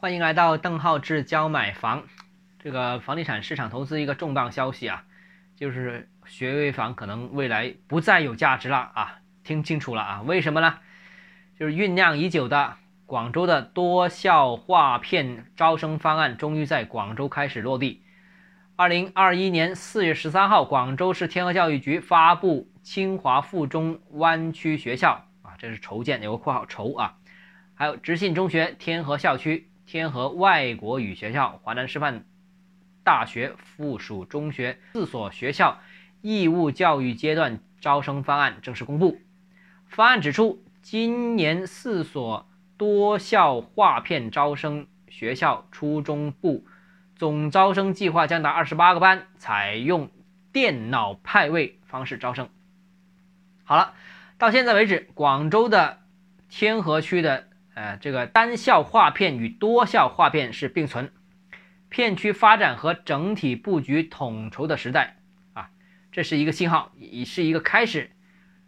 欢迎来到邓浩志教买房。这个房地产市场投资一个重磅消息啊，就是学位房可能未来不再有价值了啊！听清楚了啊，为什么呢？就是酝酿已久的广州的多校划片招生方案终于在广州开始落地。二零二一年四月十三号，广州市天河教育局发布清华附中湾区学校啊，这是筹建有个括号筹啊，还有直信中学天河校区。天河外国语学校、华南师范大学附属中学四所学校义务教育阶段招生方案正式公布。方案指出，今年四所多校划片招生学校初中部总招生计划将达二十八个班，采用电脑派位方式招生。好了，到现在为止，广州的天河区的。呃，这个单校划片与多校划片是并存，片区发展和整体布局统筹的时代啊，这是一个信号，也是一个开始。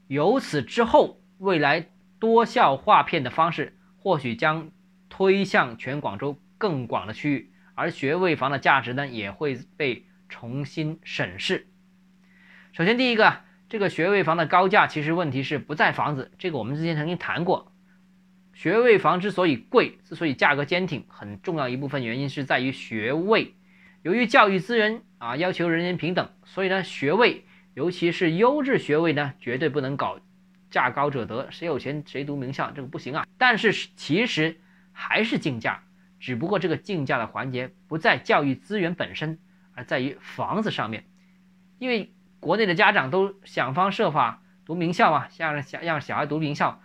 由此之后，未来多校划片的方式或许将推向全广州更广的区域，而学位房的价值呢，也会被重新审视。首先，第一个，这个学位房的高价，其实问题是不在房子，这个我们之前曾经谈过。学位房之所以贵，之所以价格坚挺，很重要一部分原因是在于学位。由于教育资源啊要求人人平等，所以呢，学位，尤其是优质学位呢，绝对不能搞价高者得，谁有钱谁读名校，这个不行啊。但是其实还是竞价，只不过这个竞价的环节不在教育资源本身，而在于房子上面。因为国内的家长都想方设法读名校嘛，想想让小孩读名校。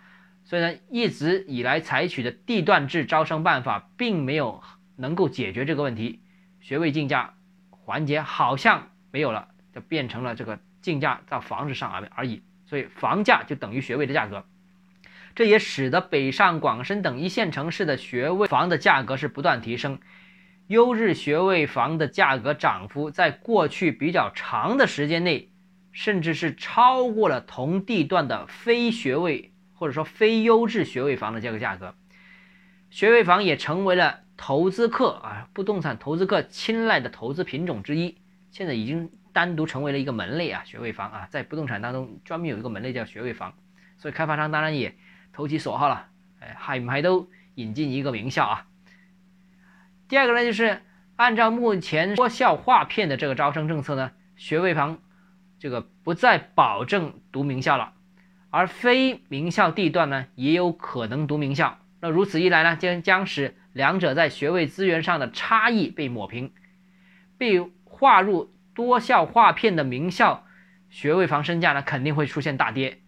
所以呢，一直以来采取的地段制招生办法，并没有能够解决这个问题。学位竞价环节好像没有了，就变成了这个竞价到房子上而而已。所以房价就等于学位的价格，这也使得北上广深等一线城市的学位房的价格是不断提升。优质学位房的价格涨幅，在过去比较长的时间内，甚至是超过了同地段的非学位。或者说非优质学位房的这个价格，学位房也成为了投资客啊，不动产投资客青睐的投资品种之一。现在已经单独成为了一个门类啊，学位房啊，在不动产当中专门有一个门类叫学位房，所以开发商当然也投其所好了，哎，还还都引进一个名校啊。第二个呢，就是按照目前多校划片的这个招生政策呢，学位房这个不再保证读名校了。而非名校地段呢，也有可能读名校。那如此一来呢，将将使两者在学位资源上的差异被抹平。被划入多校划片的名校学位房身价呢，肯定会出现大跌。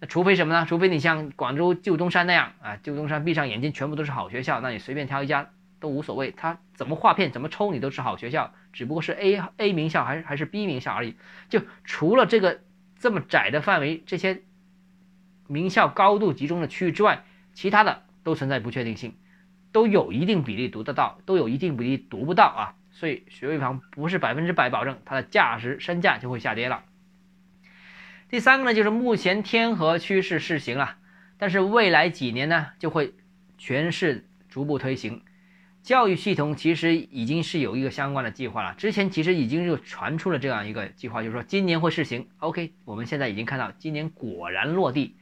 那除非什么呢？除非你像广州旧东山那样啊，旧东山闭上眼睛全部都是好学校，那你随便挑一家都无所谓。他怎么划片怎么抽你都是好学校，只不过是 A A 名校还是还是 B 名校而已。就除了这个这么窄的范围，这些。名校高度集中的区域之外，其他的都存在不确定性，都有一定比例读得到，都有一定比例读不到啊。所以学位房不是百分之百保证它的价值身价就会下跌了。第三个呢，就是目前天河区是试行了，但是未来几年呢就会全市逐步推行。教育系统其实已经是有一个相关的计划了，之前其实已经就传出了这样一个计划，就是说今年会试行。OK，我们现在已经看到今年果然落地。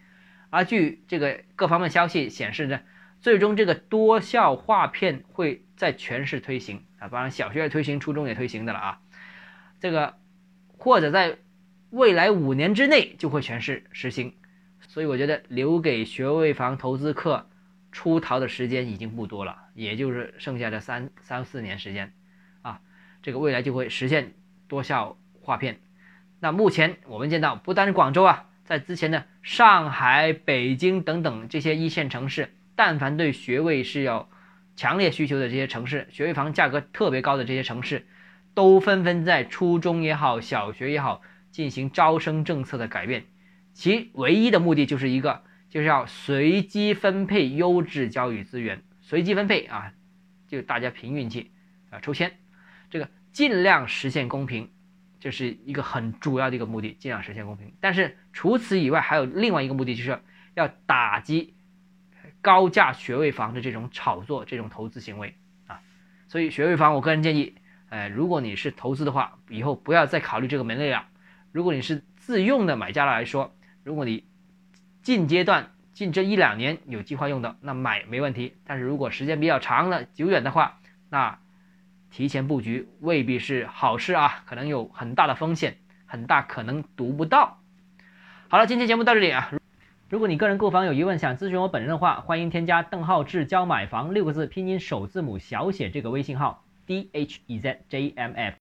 而据这个各方面消息显示呢，最终这个多校划片会在全市推行啊，当然小学也推行，初中也推行的了啊。这个或者在未来五年之内就会全市实行，所以我觉得留给学位房投资客出逃的时间已经不多了，也就是剩下的三三四年时间啊，这个未来就会实现多校划片。那目前我们见到，不单是广州啊。在之前的上海、北京等等这些一线城市，但凡对学位是有强烈需求的这些城市，学位房价格特别高的这些城市，都纷纷在初中也好、小学也好进行招生政策的改变，其唯一的目的就是一个，就是要随机分配优质教育资源，随机分配啊，就大家凭运气啊抽签，这个尽量实现公平。这是一个很主要的一个目的，尽量实现公平。但是除此以外，还有另外一个目的，就是要打击高价学位房的这种炒作、这种投资行为啊所以学位房，我个人建议，哎，如果你是投资的话，以后不要再考虑这个门类了。如果你是自用的买家来说，如果你近阶段近这一两年有计划用的，那买没问题。但是如果时间比较长了、久远的话，那提前布局未必是好事啊，可能有很大的风险，很大可能读不到。好了，今天节目到这里啊。如果你个人购房有疑问，想咨询我本人的话，欢迎添加邓浩志教买房六个字拼音首字母小写这个微信号 d h e z j m f。